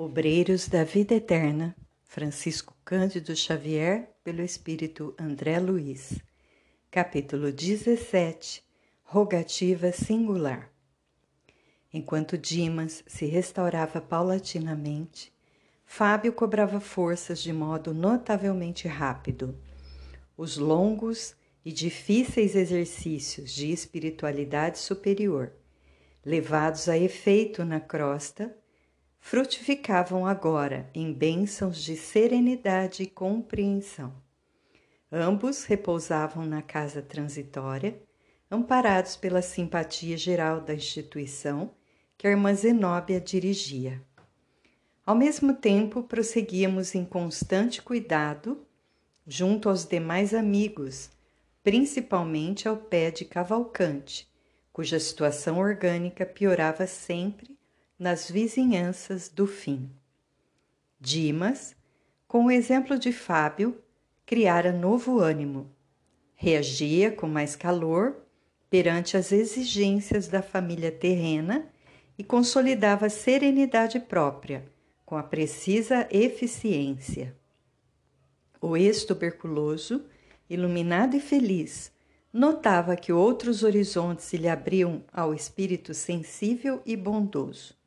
Obreiros da Vida Eterna, Francisco Cândido Xavier, pelo Espírito André Luiz. Capítulo 17 Rogativa Singular. Enquanto Dimas se restaurava paulatinamente, Fábio cobrava forças de modo notavelmente rápido. Os longos e difíceis exercícios de espiritualidade superior, levados a efeito na crosta, frutificavam agora em bênçãos de serenidade e compreensão. Ambos repousavam na casa transitória, amparados pela simpatia geral da instituição que a irmã Zenóbia dirigia. Ao mesmo tempo, prosseguíamos em constante cuidado junto aos demais amigos, principalmente ao pé de Cavalcante, cuja situação orgânica piorava sempre nas vizinhanças do fim. Dimas, com o exemplo de Fábio, criara novo ânimo. Reagia com mais calor perante as exigências da família terrena e consolidava serenidade própria, com a precisa eficiência. O ex-tuberculoso, iluminado e feliz, notava que outros horizontes se lhe abriam ao espírito sensível e bondoso.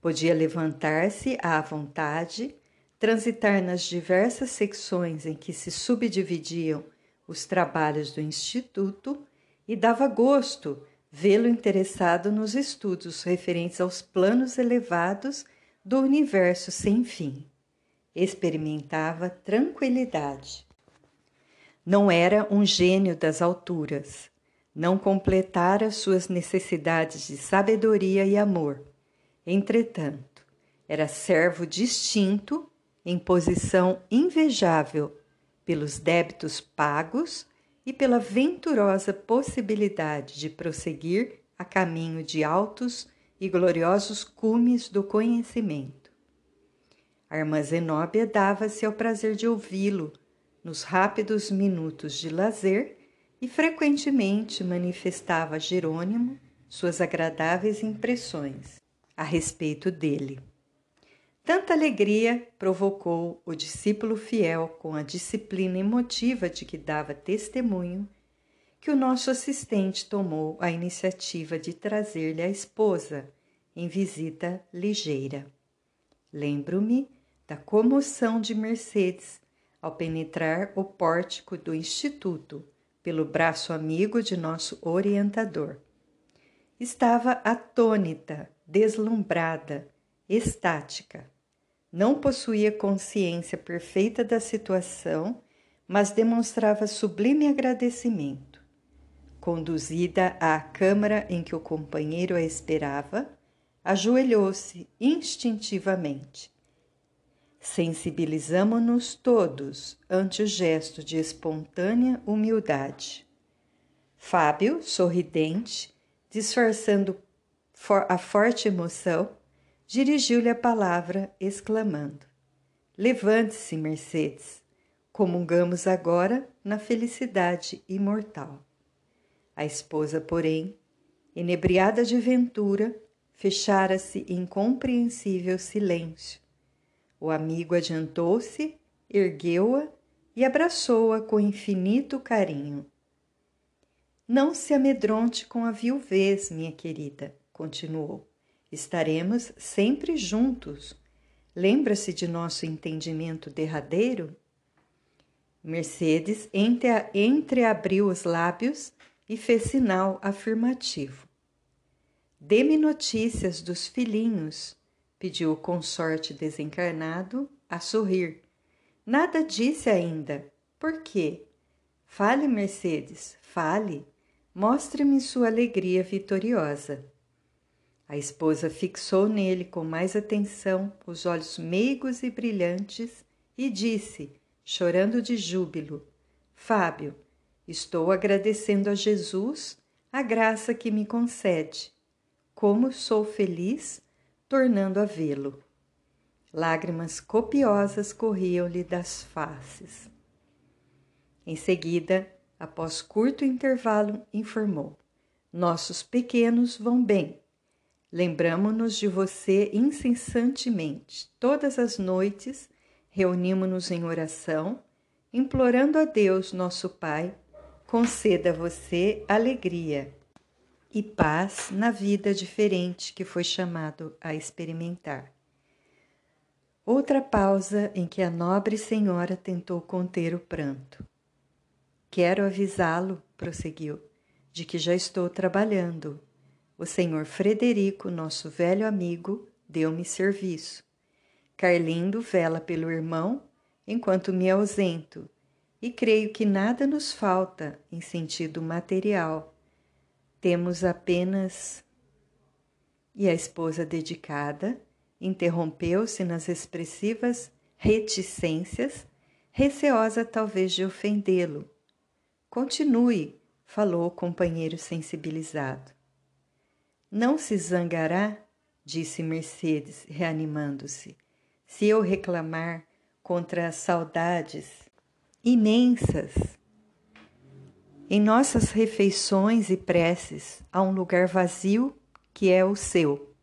Podia levantar-se à vontade, transitar nas diversas secções em que se subdividiam os trabalhos do Instituto e dava gosto vê-lo interessado nos estudos referentes aos planos elevados do universo sem fim. Experimentava tranquilidade. Não era um gênio das alturas, não completara suas necessidades de sabedoria e amor Entretanto, era servo distinto, em posição invejável pelos débitos pagos e pela venturosa possibilidade de prosseguir a caminho de altos e gloriosos cumes do conhecimento. A irmã Zenóbia dava-se ao prazer de ouvi-lo nos rápidos minutos de lazer e frequentemente manifestava a Jerônimo suas agradáveis impressões a respeito dele. Tanta alegria provocou o discípulo fiel com a disciplina emotiva de que dava testemunho, que o nosso assistente tomou a iniciativa de trazer-lhe a esposa em visita ligeira. Lembro-me da comoção de Mercedes ao penetrar o pórtico do Instituto pelo braço amigo de nosso orientador. Estava atônita deslumbrada, estática. Não possuía consciência perfeita da situação, mas demonstrava sublime agradecimento. Conduzida à câmara em que o companheiro a esperava, ajoelhou-se instintivamente. Sensibilizamo-nos todos ante o gesto de espontânea humildade. Fábio, sorridente, disfarçando a forte emoção, dirigiu-lhe a palavra, exclamando: Levante-se, Mercedes, comungamos agora na felicidade imortal. A esposa, porém, enebriada de ventura, fechara-se em compreensível silêncio. O amigo adiantou-se, ergueu-a e abraçou-a com infinito carinho. Não se amedronte com a viuvez, minha querida continuou. Estaremos sempre juntos. Lembra-se de nosso entendimento derradeiro? Mercedes entreabriu os lábios e fez sinal afirmativo. Dê-me notícias dos filhinhos, pediu o consorte desencarnado a sorrir. Nada disse ainda. Por quê? Fale, Mercedes, fale. Mostre-me sua alegria vitoriosa. A esposa fixou nele com mais atenção os olhos meigos e brilhantes e disse, chorando de júbilo: Fábio, estou agradecendo a Jesus a graça que me concede. Como sou feliz tornando a vê-lo. Lágrimas copiosas corriam-lhe das faces. Em seguida, após curto intervalo, informou: Nossos pequenos vão bem Lembramo-nos de você incessantemente. Todas as noites reunimos-nos em oração, implorando a Deus, nosso Pai, conceda a você alegria e paz na vida diferente que foi chamado a experimentar. Outra pausa em que a nobre senhora tentou conter o pranto. Quero avisá-lo, prosseguiu, de que já estou trabalhando. O senhor Frederico, nosso velho amigo, deu-me serviço. Carlindo vela pelo irmão enquanto me ausento, e creio que nada nos falta em sentido material. Temos apenas. E a esposa dedicada interrompeu-se nas expressivas reticências, receosa talvez de ofendê-lo. Continue, falou o companheiro sensibilizado. Não se zangará, disse Mercedes, reanimando-se, se eu reclamar contra as saudades imensas. Em nossas refeições e preces há um lugar vazio que é o seu.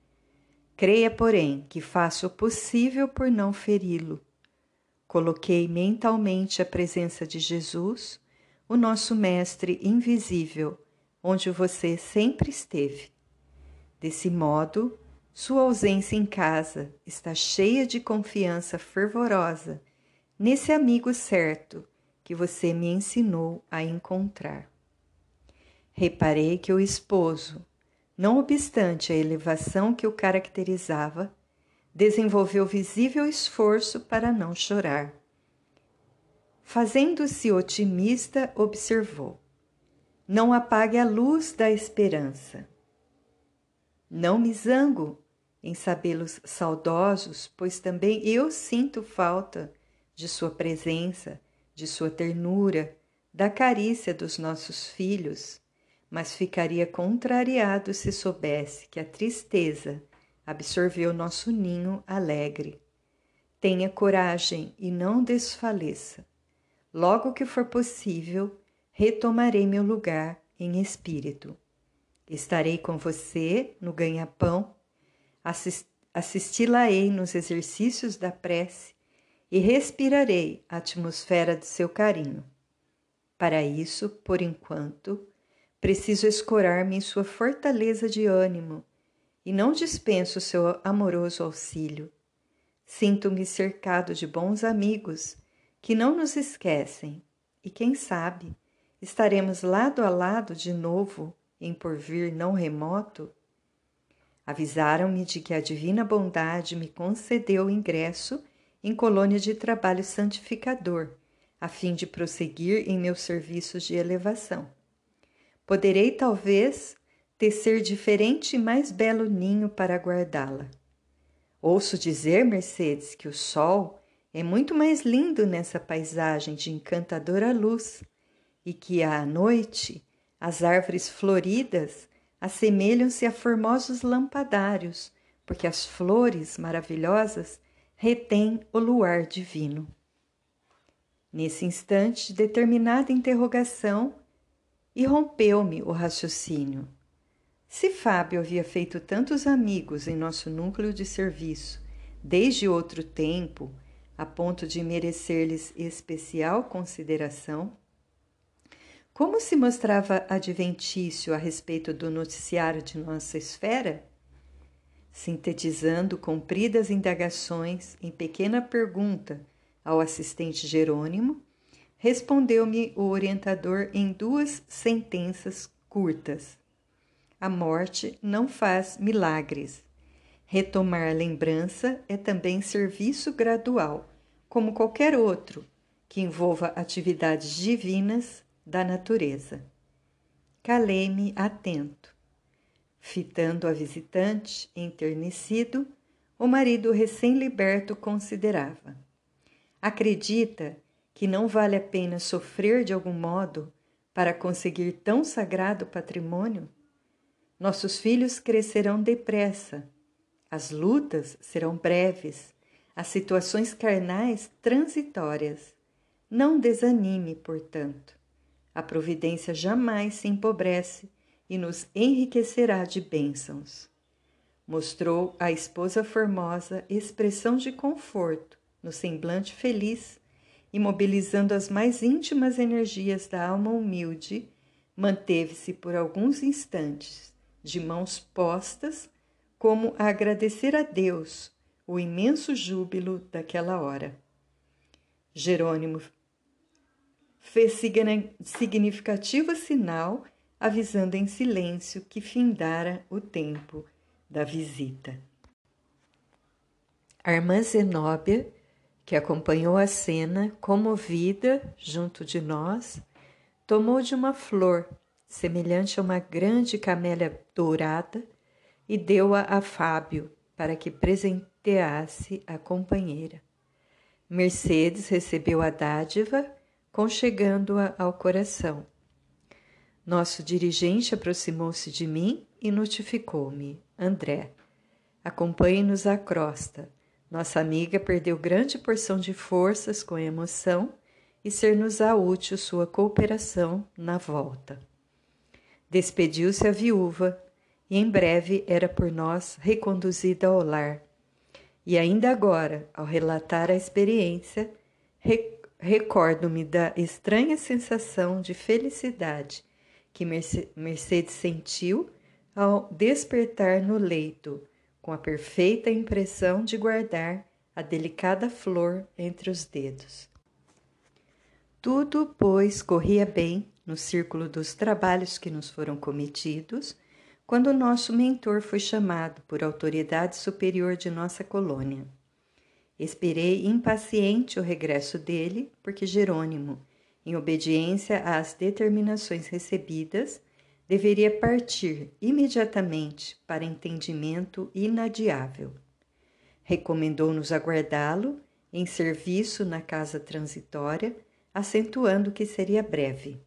Creia, porém, que faço o possível por não feri-lo. Coloquei mentalmente a presença de Jesus, o nosso Mestre invisível, onde você sempre esteve. Desse modo, sua ausência em casa está cheia de confiança fervorosa nesse amigo certo que você me ensinou a encontrar. Reparei que o esposo, não obstante a elevação que o caracterizava, desenvolveu visível esforço para não chorar. Fazendo-se otimista, observou: Não apague a luz da esperança. Não me zango em sabê-los saudosos, pois também eu sinto falta de sua presença, de sua ternura, da carícia dos nossos filhos, mas ficaria contrariado se soubesse que a tristeza absorveu nosso ninho alegre. Tenha coragem e não desfaleça. Logo que for possível, retomarei meu lugar em espírito. Estarei com você no ganha-pão assisti-la-ei nos exercícios da prece e respirarei a atmosfera de seu carinho. Para isso, por enquanto, preciso escorar-me em sua fortaleza de ânimo e não dispenso seu amoroso auxílio. Sinto-me cercado de bons amigos que não nos esquecem e, quem sabe, estaremos lado a lado de novo em porvir não remoto Avisaram-me de que a divina bondade me concedeu ingresso em colônia de trabalho santificador, a fim de prosseguir em meus serviços de elevação. Poderei, talvez, tecer diferente e mais belo ninho para guardá-la. Ouço dizer, Mercedes, que o sol é muito mais lindo nessa paisagem de encantadora luz e que à noite as árvores floridas assemelham-se a formosos lampadários, porque as flores maravilhosas retêm o luar divino. Nesse instante, determinada interrogação irrompeu-me o raciocínio. Se Fábio havia feito tantos amigos em nosso núcleo de serviço desde outro tempo, a ponto de merecer-lhes especial consideração, como se mostrava adventício a respeito do noticiário de nossa esfera? Sintetizando compridas indagações em pequena pergunta ao assistente Jerônimo, respondeu-me o orientador em duas sentenças curtas. A morte não faz milagres. Retomar a lembrança é também serviço gradual, como qualquer outro, que envolva atividades divinas da natureza. Calei-me atento. Fitando a visitante, enternecido, o marido recém-liberto considerava: Acredita que não vale a pena sofrer de algum modo para conseguir tão sagrado patrimônio? Nossos filhos crescerão depressa, as lutas serão breves, as situações carnais transitórias. Não desanime, portanto. A providência jamais se empobrece e nos enriquecerá de bênçãos. mostrou à esposa formosa expressão de conforto no semblante feliz e, mobilizando as mais íntimas energias da alma humilde, manteve-se por alguns instantes de mãos postas, como a agradecer a Deus o imenso júbilo daquela hora. Jerônimo fez significativo sinal, avisando em silêncio que findara o tempo da visita. A irmã Zenóbia, que acompanhou a cena, comovida junto de nós, tomou de uma flor, semelhante a uma grande camélia dourada, e deu-a a Fábio para que presenteasse a companheira. Mercedes recebeu a dádiva, conchegando-a ao coração. Nosso dirigente aproximou-se de mim e notificou-me: André, acompanhe-nos à crosta. Nossa amiga perdeu grande porção de forças com a emoção e ser-nos-á útil sua cooperação na volta. Despediu-se a viúva e em breve era por nós reconduzida ao lar, e ainda agora, ao relatar a experiência, recordo-me da estranha sensação de felicidade que Mercedes sentiu ao despertar no leito, com a perfeita impressão de guardar a delicada flor entre os dedos. Tudo, pois, corria bem no círculo dos trabalhos que nos foram cometidos quando o nosso mentor foi chamado por autoridade superior de nossa colônia. Esperei impaciente o regresso dele, porque Jerônimo, em obediência às determinações recebidas, deveria partir imediatamente para entendimento inadiável. Recomendou-nos aguardá-lo em serviço na casa transitória, acentuando que seria breve.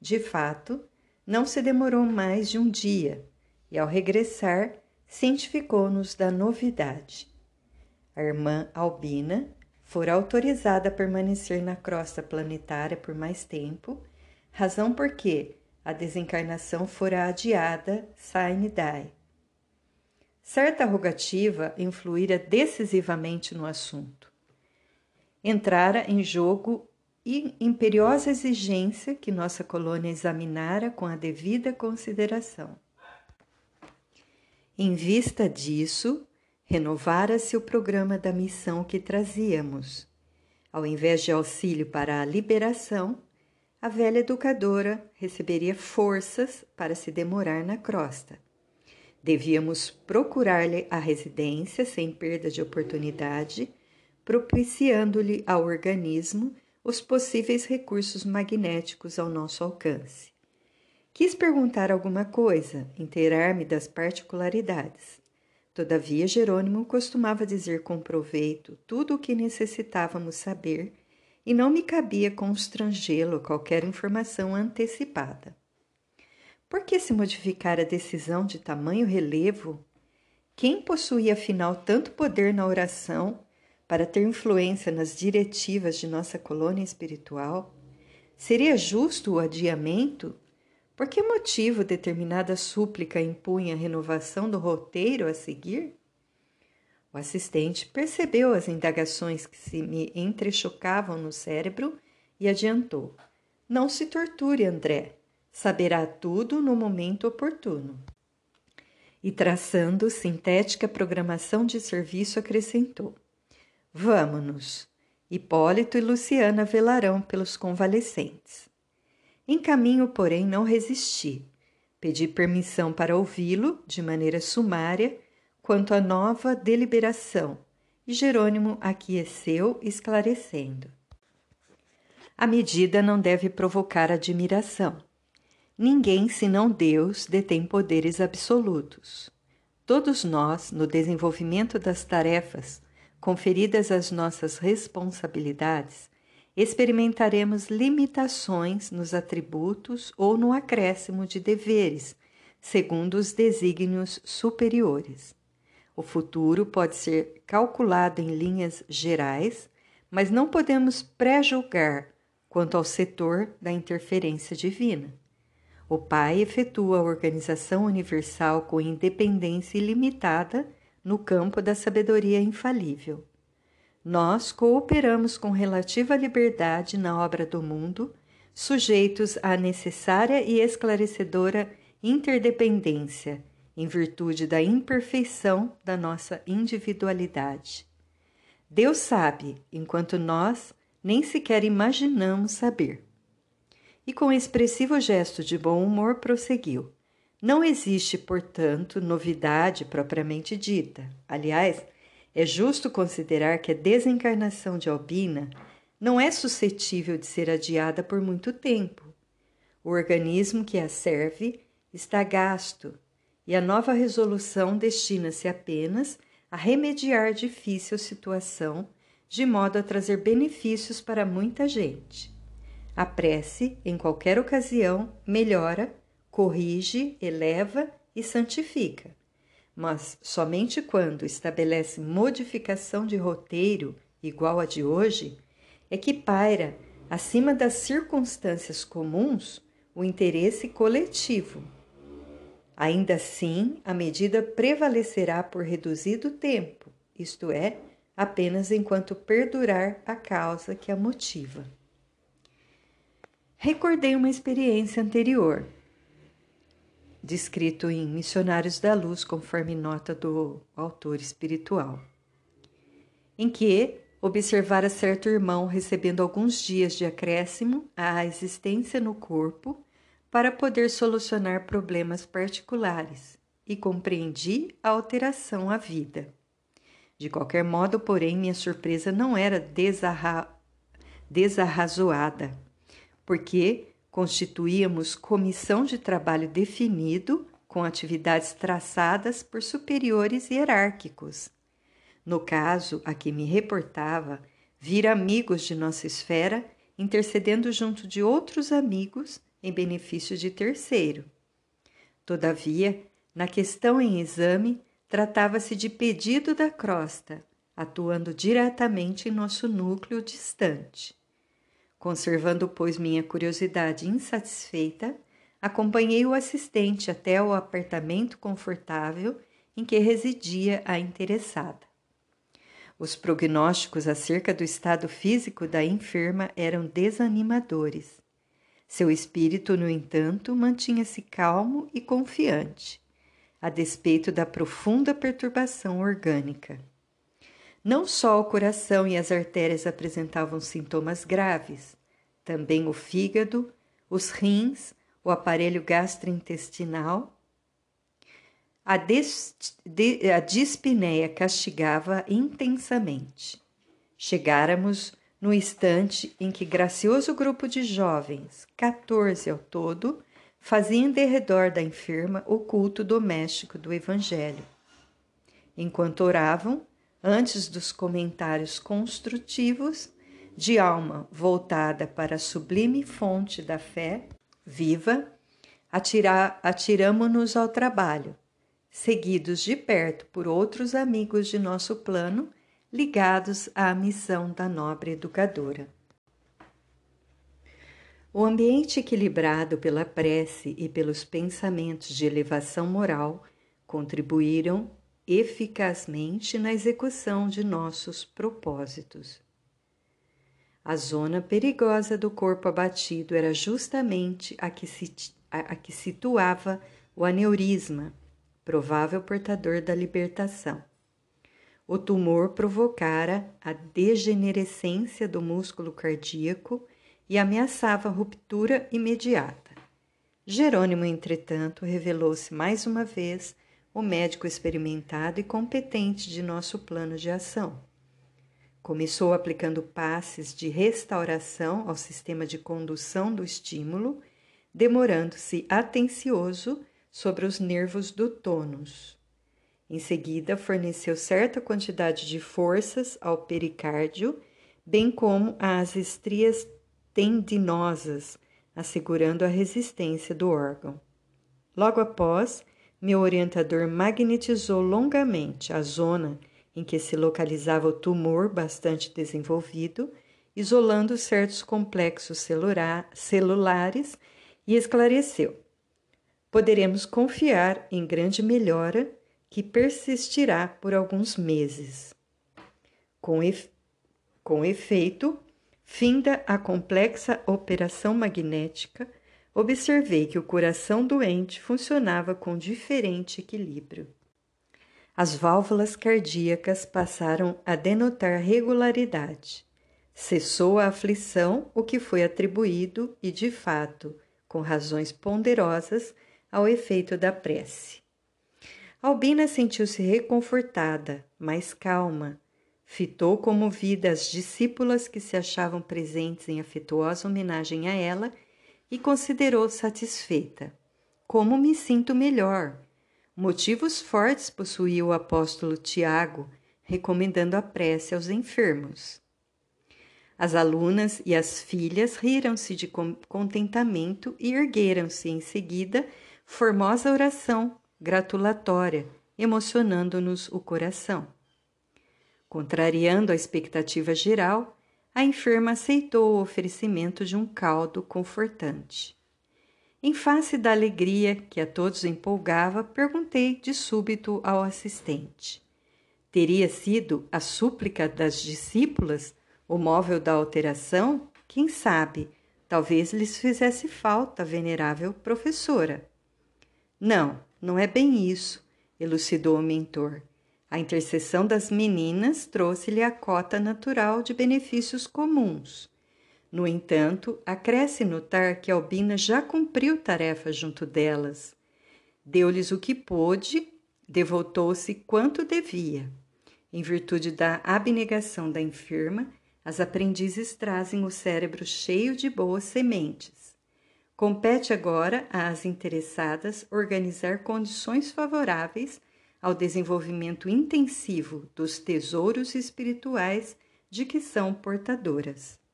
De fato, não se demorou mais de um dia e, ao regressar, cientificou-nos da novidade. A irmã Albina fora autorizada a permanecer na crosta planetária por mais tempo, razão porque a desencarnação fora adiada sine die. Certa rogativa influíra decisivamente no assunto. Entrara em jogo imperiosa exigência que nossa colônia examinara com a devida consideração. Em vista disso, renovara-se o programa da missão que trazíamos. Ao invés de auxílio para a liberação, a velha educadora receberia forças para se demorar na crosta. Devíamos procurar-lhe a residência sem perda de oportunidade, propiciando-lhe ao organismo os possíveis recursos magnéticos ao nosso alcance. Quis perguntar alguma coisa, inteirar-me das particularidades. Todavia, Jerônimo costumava dizer com proveito tudo o que necessitávamos saber e não me cabia constrangê-lo qualquer informação antecipada. Por que se modificar a decisão de tamanho relevo? Quem possuía afinal tanto poder na oração para ter influência nas diretivas de nossa colônia espiritual? Seria justo o adiamento? Por que motivo determinada súplica impunha a renovação do roteiro a seguir? O assistente percebeu as indagações que se me entrechocavam no cérebro e adiantou: Não se torture, André. Saberá tudo no momento oportuno. E traçando sintética programação de serviço, acrescentou: Vamo-nos. Hipólito e Luciana velarão pelos convalescentes. Em caminho, porém, não resisti. Pedi permissão para ouvi-lo, de maneira sumária, quanto à nova deliberação, e Jerônimo aqueceu, esclarecendo. A medida não deve provocar admiração. Ninguém senão Deus detém poderes absolutos. Todos nós, no desenvolvimento das tarefas conferidas as nossas responsabilidades, experimentaremos limitações nos atributos ou no acréscimo de deveres, segundo os desígnios superiores. O futuro pode ser calculado em linhas gerais, mas não podemos pré-julgar quanto ao setor da interferência divina. O Pai efetua a organização universal com independência ilimitada no campo da sabedoria infalível. Nós cooperamos com relativa liberdade na obra do mundo, sujeitos à necessária e esclarecedora interdependência, em virtude da imperfeição da nossa individualidade. Deus sabe, enquanto nós nem sequer imaginamos saber. E com expressivo gesto de bom humor prosseguiu. Não existe, portanto, novidade propriamente dita. Aliás, é justo considerar que a desencarnação de Albina não é suscetível de ser adiada por muito tempo. O organismo que a serve está gasto e a nova resolução destina-se apenas a remediar difícil situação, de modo a trazer benefícios para muita gente. A prece, em qualquer ocasião, melhora, corrige, eleva e santifica. Mas somente quando estabelece modificação de roteiro igual a de hoje, é que paira, acima das circunstâncias comuns, o interesse coletivo Ainda assim, a medida prevalecerá por reduzido tempo, isto é, apenas enquanto perdurar a causa que a motiva. Recordei uma experiência anterior, descrito em Missionários da Luz, conforme nota do autor espiritual, em que observara certo irmão recebendo alguns dias de acréscimo à existência no corpo para poder solucionar problemas particulares e compreendi a alteração à vida. De qualquer modo, porém, minha surpresa não era desarra... desarrazoada, porque constituíamos comissão de trabalho definido com atividades traçadas por superiores hierárquicos. No caso a que me reportava, vir amigos de nossa esfera intercedendo junto de outros amigos em benefício de terceiro. Todavia, na questão em exame, tratava-se de pedido da crosta, atuando diretamente em nosso núcleo distante. Conservando, pois, minha curiosidade insatisfeita, acompanhei o assistente até o apartamento confortável em que residia a interessada. Os prognósticos acerca do estado físico da enferma eram desanimadores. Seu espírito, no entanto, mantinha-se calmo e confiante, a despeito da profunda perturbação orgânica. Não só o coração e as artérias apresentavam sintomas graves, também o fígado, os rins, o aparelho gastrointestinal. A, de, a dispneia castigava intensamente. Chegáramos no instante em que gracioso grupo de jovens, 14 ao todo, fazia em derredor da enferma o culto doméstico do Evangelho. Enquanto oravam, antes dos comentários construtivos, de alma voltada para a sublime fonte da fé viva, atiramo-nos ao trabalho, seguidos de perto por outros amigos de nosso plano ligados à missão da nobre educadora. O ambiente equilibrado pela prece e pelos pensamentos de elevação moral contribuíram eficazmente na execução de nossos propósitos. A zona perigosa do corpo abatido era justamente a que, se, a, a que situava o aneurisma, provável portador da libertação. O tumor provocara a degenerescência do músculo cardíaco e ameaçava ruptura imediata. Jerônimo, entretanto, revelou-se mais uma vez o médico experimentado e competente de nosso plano de ação. Começou aplicando passes de restauração ao sistema de condução do estímulo, demorando-se atencioso sobre os nervos do tônus. Em seguida, forneceu certa quantidade de forças ao pericárdio, bem como às estrias tendinosas, assegurando a resistência do órgão. Logo após, meu orientador magnetizou longamente a zona em que se localizava o tumor bastante desenvolvido, isolando certos complexos celulares e esclareceu. poderemos confiar em grande melhora que persistirá por alguns meses. Com, efe... Com efeito, finda a complexa operação magnética, observei que o coração doente funcionava com diferente equilíbrio. As válvulas cardíacas passaram a denotar regularidade. Cessou a aflição, o que foi atribuído, e de fato, com razões ponderosas, ao efeito da prece. Albina sentiu-se reconfortada, mais calma. Fitou comovida as discípulas que se achavam presentes em afetuosa homenagem a ela e considerou satisfeita. Como me sinto melhor? Motivos fortes possuía o apóstolo Tiago, recomendando a prece aos enfermos. As alunas e as filhas riram-se de contentamento e ergueram-se em seguida formosa oração gratulatória, emocionando-nos o coração. Contrariando a expectativa geral, a enferma aceitou o oferecimento de um caldo confortante. Em face da alegria que a todos empolgava, perguntei de súbito ao assistente: Teria sido a súplica das discípulas o móvel da alteração? Quem sabe, talvez lhes fizesse falta, venerável professora. Não, não é bem isso, elucidou o mentor. A intercessão das meninas trouxe-lhe a cota natural de benefícios comuns. No entanto, acresce notar que Albina já cumpriu tarefa junto delas. Deu-lhes o que pôde, devotou-se quanto devia. Em virtude da abnegação da enferma, as aprendizes trazem o cérebro cheio de boas sementes. Compete agora às interessadas organizar condições favoráveis ao desenvolvimento intensivo dos tesouros espirituais de que são portadoras.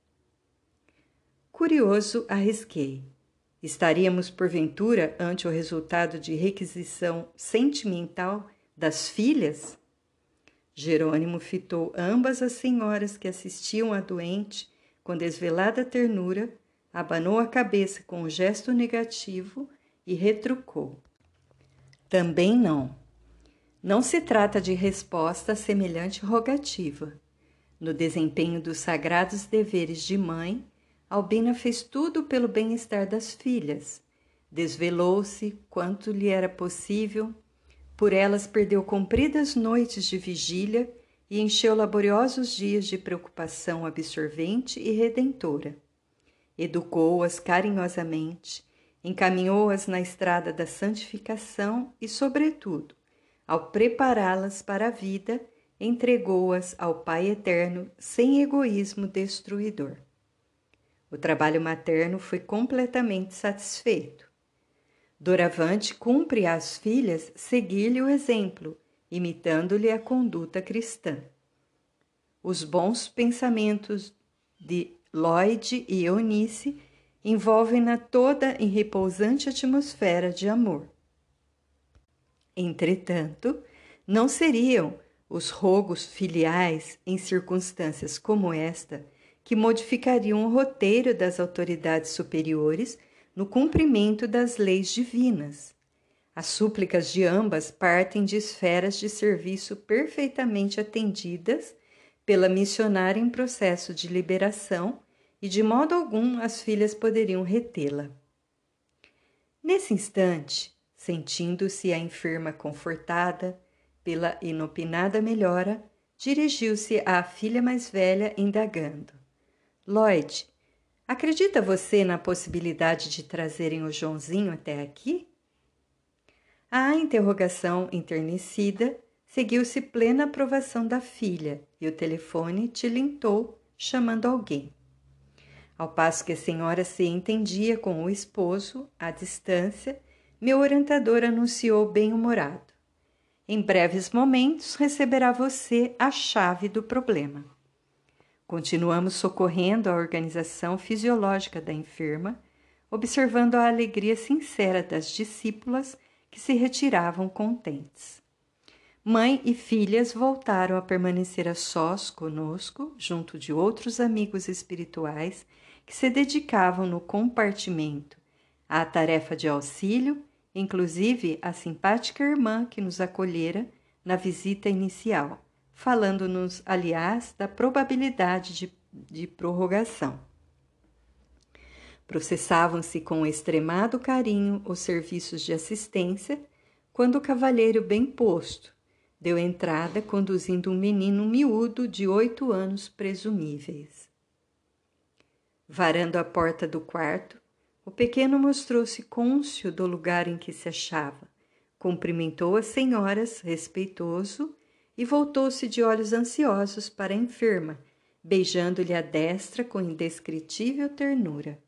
Curioso, arrisquei. Estaríamos, porventura, ante o resultado de requisição sentimental das filhas? Jerônimo fitou ambas as senhoras que assistiam à doente com desvelada ternura, abanou a cabeça com um gesto negativo e retrucou. Também não. Não se trata de resposta a semelhante rogativa. No desempenho dos sagrados deveres de mãe, Albina fez tudo pelo bem-estar das filhas. Desvelou-se quanto lhe era possível, por elas perdeu compridas noites de vigília e encheu laboriosos dias de preocupação absorvente e redentora. Educou-as carinhosamente, encaminhou-as na estrada da santificação e, sobretudo, ao prepará-las para a vida, entregou-as ao Pai Eterno sem egoísmo destruidor. O trabalho materno foi completamente satisfeito. Doravante cumpre às filhas seguir-lhe o exemplo, imitando-lhe a conduta cristã. Os bons pensamentos de Lloyd e Eunice envolvem-na toda em repousante atmosfera de amor. Entretanto, não seriam os rogos filiais em circunstâncias como esta que modificariam o roteiro das autoridades superiores no cumprimento das leis divinas. As súplicas de ambas partem de esferas de serviço perfeitamente atendidas pela missionária em processo de liberação e de modo algum as filhas poderiam retê-la. Nesse instante, sentindo-se a enferma confortada pela inopinada melhora, dirigiu-se à filha mais velha, indagando: Lloyd, acredita você na possibilidade de trazerem o Joãozinho até aqui? A interrogação enternecida seguiu-se plena aprovação da filha e o telefone tilintou, chamando alguém. Ao passo que a senhora se entendia com o esposo, à distância, meu orientador anunciou bem-humorado. Em breves momentos receberá você a chave do problema. Continuamos socorrendo a organização fisiológica da enferma, observando a alegria sincera das discípulas que se retiravam contentes. Mãe e filhas voltaram a permanecer a sós conosco, junto de outros amigos espirituais que se dedicavam no compartimento à tarefa de auxílio inclusive a simpática irmã que nos acolhera na visita inicial, falando-nos, aliás, da probabilidade de, de prorrogação. Processavam-se com extremado carinho os serviços de assistência quando o cavalheiro bem posto deu entrada conduzindo um menino miúdo de oito anos presumíveis. Varando a porta do quarto, o pequeno mostrou-se cônscio do lugar em que se achava, cumprimentou as senhoras, respeitoso, e voltou-se de olhos ansiosos para a enferma, beijando-lhe a destra com indescritível ternura.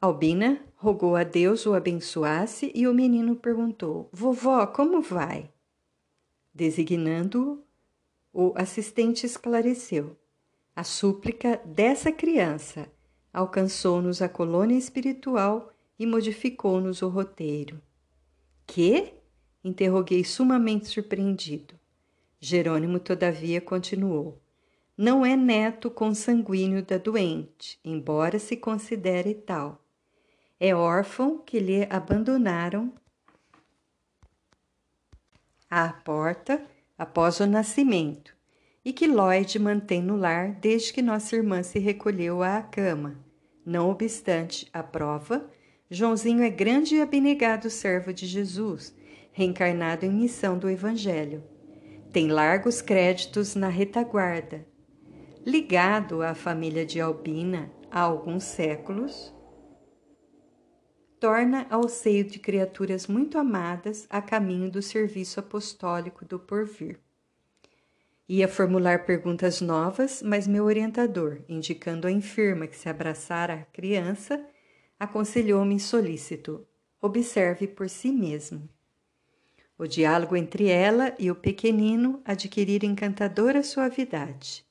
Albina rogou a Deus o abençoasse e o menino perguntou: Vovó, como vai? Designando-o, o assistente esclareceu: A súplica dessa criança alcançou-nos a colônia espiritual e modificou-nos o roteiro. Que? Interroguei sumamente surpreendido. Jerônimo, todavia, continuou: Não é neto consanguíneo da doente, embora se considere tal é órfão que lhe abandonaram à porta após o nascimento e que Lloyd mantém no lar desde que nossa irmã se recolheu à cama. Não obstante a prova, Joãozinho é grande e abnegado servo de Jesus, reencarnado em missão do Evangelho. Tem largos créditos na retaguarda. Ligado à família de Albina há alguns séculos, torna ao seio de criaturas muito amadas a caminho do serviço apostólico do porvir. Ia formular perguntas novas, mas meu orientador, indicando a enferma que se abraçara à criança, aconselhou-me solícito: observe por si mesmo. O diálogo entre ela e o pequenino adquirira encantadora suavidade.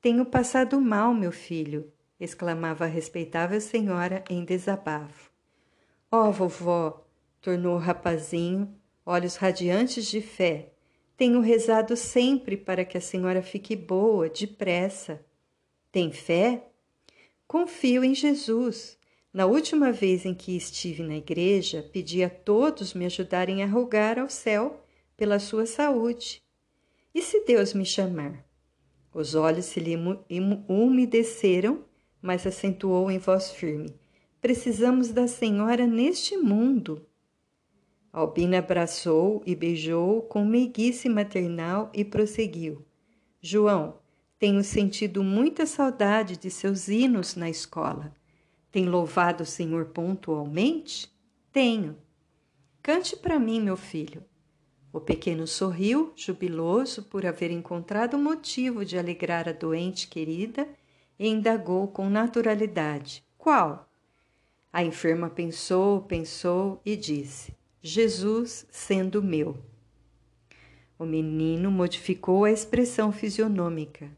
Tenho passado mal, meu filho, exclamava a respeitável senhora em desabafo. Ó oh, vovó, tornou o rapazinho, olhos radiantes de fé. Tenho rezado sempre para que a senhora fique boa, depressa. Tem fé? Confio em Jesus. Na última vez em que estive na igreja, pedi a todos me ajudarem a rogar ao céu pela sua saúde. E se Deus me chamar? Os olhos se lhe umedeceram, mas acentuou em voz firme: Precisamos da senhora neste mundo. Albina abraçou e beijou com meiguice maternal e prosseguiu. João, tenho sentido muita saudade de seus hinos na escola. Tem louvado o Senhor pontualmente? Tenho. Cante para mim, meu filho. O pequeno sorriu, jubiloso por haver encontrado motivo de alegrar a doente querida, e indagou com naturalidade: Qual? A enferma pensou, pensou e disse: Jesus sendo meu. O menino modificou a expressão fisionômica,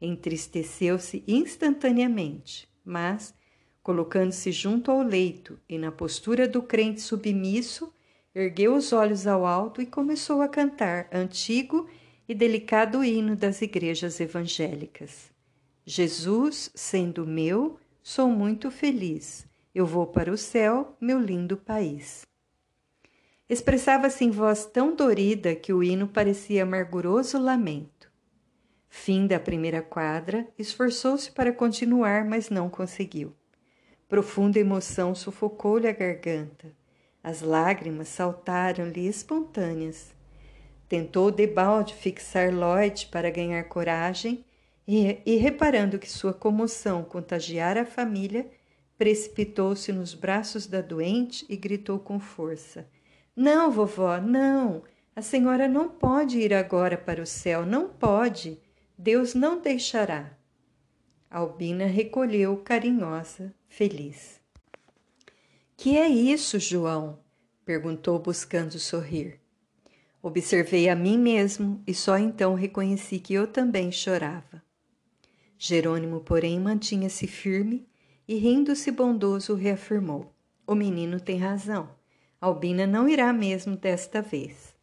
entristeceu-se instantaneamente, mas, colocando-se junto ao leito e na postura do crente submisso, ergueu os olhos ao alto e começou a cantar antigo e delicado hino das igrejas evangélicas. Jesus sendo meu, sou muito feliz eu vou para o céu, meu lindo país. Expressava-se em voz tão dorida que o hino parecia amarguroso lamento. Fim da primeira quadra, esforçou-se para continuar, mas não conseguiu. Profunda emoção sufocou-lhe a garganta. As lágrimas saltaram-lhe espontâneas. Tentou debalde fixar Lloyd para ganhar coragem e, e, reparando que sua comoção contagiara a família, Precipitou-se nos braços da doente e gritou com força: Não, vovó, não! A senhora não pode ir agora para o céu, não pode! Deus não deixará. Albina recolheu carinhosa, feliz. Que é isso, João? perguntou, buscando sorrir. Observei a mim mesmo e só então reconheci que eu também chorava. Jerônimo, porém, mantinha-se firme e, rindo-se bondoso, reafirmou: O menino tem razão. Albina não irá mesmo desta vez.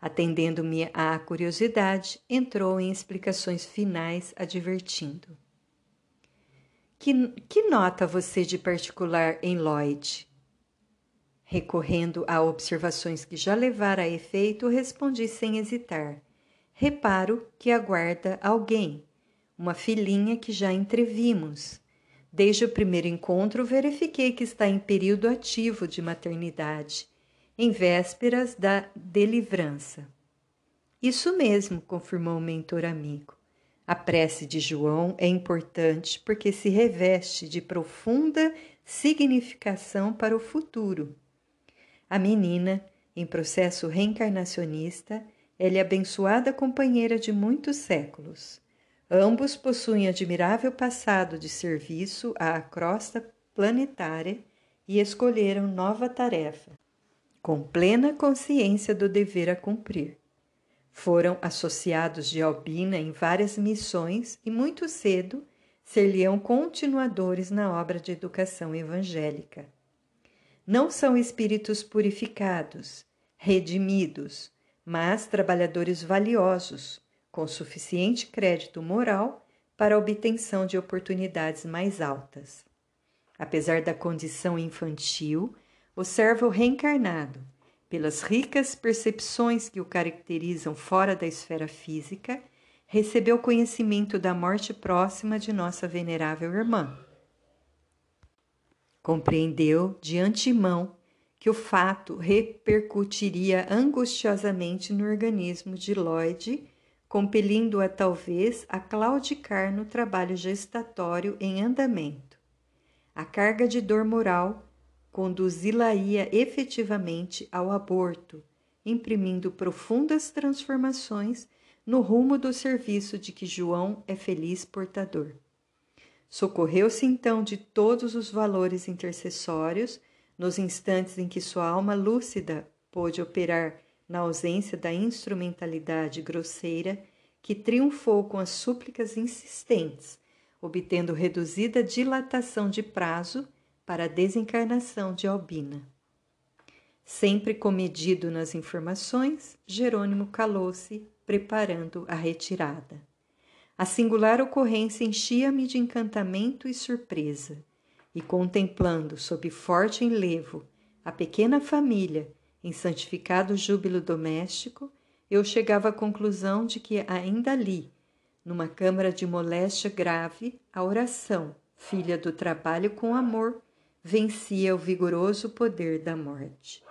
Atendendo-me à curiosidade, entrou em explicações finais, advertindo: que, que nota você de particular em Lloyd? Recorrendo a observações que já levara a efeito, respondi sem hesitar. Reparo que aguarda alguém, uma filhinha que já entrevimos. Desde o primeiro encontro, verifiquei que está em período ativo de maternidade, em vésperas da delivrança. Isso mesmo, confirmou o mentor amigo. A prece de João é importante porque se reveste de profunda significação para o futuro. A menina, em processo reencarnacionista, é-lhe abençoada companheira de muitos séculos. Ambos possuem admirável passado de serviço à crosta planetária e escolheram nova tarefa, com plena consciência do dever a cumprir. Foram associados de Albina em várias missões e muito cedo ser-lhe-ão continuadores na obra de educação evangélica. Não são espíritos purificados, redimidos, mas trabalhadores valiosos, com suficiente crédito moral para a obtenção de oportunidades mais altas. Apesar da condição infantil, o servo reencarnado, pelas ricas percepções que o caracterizam fora da esfera física, recebeu conhecimento da morte próxima de nossa venerável irmã. Compreendeu de antemão que o fato repercutiria angustiosamente no organismo de Lloyd, compelindo-a talvez a claudicar no trabalho gestatório em andamento. A carga de dor moral conduzi-la-ia efetivamente ao aborto, imprimindo profundas transformações no rumo do serviço de que João é feliz portador. Socorreu-se então de todos os valores intercessórios nos instantes em que sua alma lúcida pôde operar na ausência da instrumentalidade grosseira que triunfou com as súplicas insistentes, obtendo reduzida dilatação de prazo para a desencarnação de Albina. Sempre comedido nas informações, Jerônimo calou-se preparando a retirada. A singular ocorrência enchia-me de encantamento e surpresa, e contemplando, sob forte enlevo, a pequena família em santificado júbilo doméstico, eu chegava à conclusão de que ainda ali, numa câmara de moléstia grave, a oração, filha do trabalho com amor, vencia o vigoroso poder da morte.